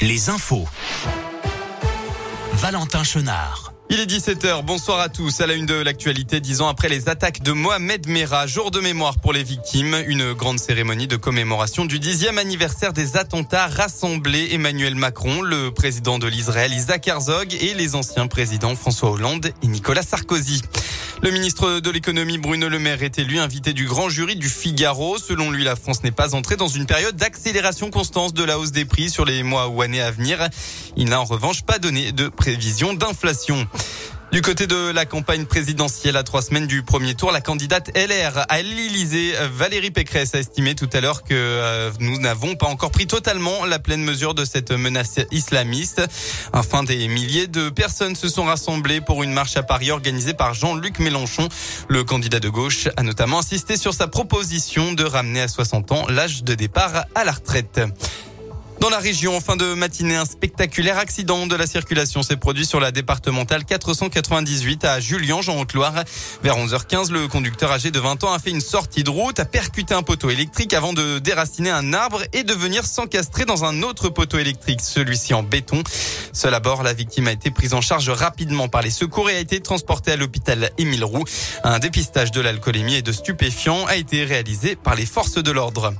les infos. Valentin Chenard. Il est 17h, bonsoir à tous. À la une de l'actualité, dix ans après les attaques de Mohamed Merah, jour de mémoire pour les victimes, une grande cérémonie de commémoration du dixième anniversaire des attentats rassemblés Emmanuel Macron, le président de l'Israël Isaac Herzog et les anciens présidents François Hollande et Nicolas Sarkozy. Le ministre de l'économie Bruno Le Maire est élu invité du grand jury du Figaro. Selon lui, la France n'est pas entrée dans une période d'accélération constante de la hausse des prix sur les mois ou années à venir. Il n'a en revanche pas donné de prévision d'inflation. Du côté de la campagne présidentielle à trois semaines du premier tour, la candidate LR à l'Élysée, Valérie Pécresse, a estimé tout à l'heure que euh, nous n'avons pas encore pris totalement la pleine mesure de cette menace islamiste. Enfin, des milliers de personnes se sont rassemblées pour une marche à Paris organisée par Jean-Luc Mélenchon. Le candidat de gauche a notamment insisté sur sa proposition de ramener à 60 ans l'âge de départ à la retraite. Dans la région, en fin de matinée, un spectaculaire accident de la circulation s'est produit sur la départementale 498 à Julian, en Haute-Loire. Vers 11h15, le conducteur âgé de 20 ans a fait une sortie de route, a percuté un poteau électrique avant de déraciner un arbre et de venir s'encastrer dans un autre poteau électrique, celui-ci en béton. Seul à bord, la victime a été prise en charge rapidement par les secours et a été transportée à l'hôpital Émile Roux. Un dépistage de l'alcoolémie et de stupéfiants a été réalisé par les forces de l'ordre.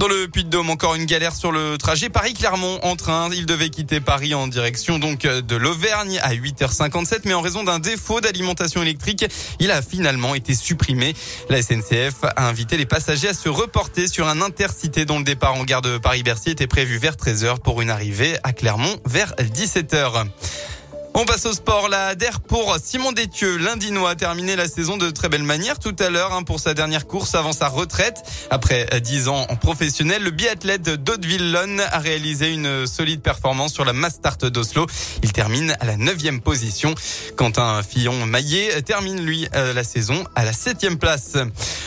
Dans le Puy-de-Dôme, encore une galère sur le trajet Paris-Clermont en train. Il devait quitter Paris en direction donc de l'Auvergne à 8h57, mais en raison d'un défaut d'alimentation électrique, il a finalement été supprimé. La SNCF a invité les passagers à se reporter sur un intercité dont le départ en gare de Paris-Bercy était prévu vers 13h pour une arrivée à Clermont vers 17h. On passe au sport. La DER pour Simon Détieux. L'Indinois a terminé la saison de très belle manière tout à l'heure hein, pour sa dernière course avant sa retraite. Après 10 ans en professionnel, le biathlète d'Hauteville-Lonne a réalisé une solide performance sur la Mastart d'Oslo. Il termine à la 9 position. Quentin Fillon-Maillet termine lui euh, la saison à la 7 place.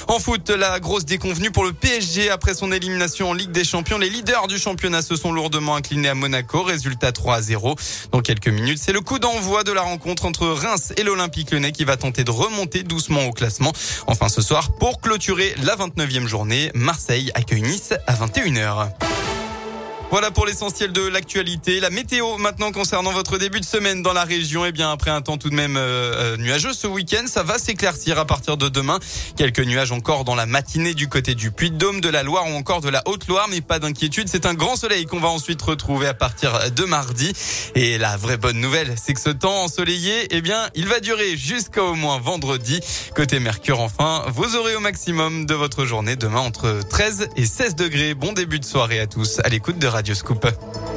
En foot, la grosse déconvenue pour le PSG après son élimination en Ligue des Champions. Les leaders du championnat se sont lourdement inclinés à Monaco. Résultat 3 à 0. Dans quelques minutes, c'est le d'envoi de la rencontre entre Reims et l'Olympique Lyonnais qui va tenter de remonter doucement au classement. Enfin ce soir, pour clôturer la 29e journée, Marseille accueille Nice à 21h. Voilà pour l'essentiel de l'actualité. La météo maintenant concernant votre début de semaine dans la région. Eh bien après un temps tout de même euh, euh, nuageux ce week-end, ça va s'éclaircir à partir de demain. Quelques nuages encore dans la matinée du côté du Puy-de-Dôme, de la Loire ou encore de la Haute-Loire, mais pas d'inquiétude. C'est un grand soleil qu'on va ensuite retrouver à partir de mardi. Et la vraie bonne nouvelle, c'est que ce temps ensoleillé, eh bien, il va durer jusqu'à au moins vendredi. Côté Mercure, enfin, vous aurez au maximum de votre journée demain entre 13 et 16 degrés. Bon début de soirée à tous à l'écoute de Radio Scoop.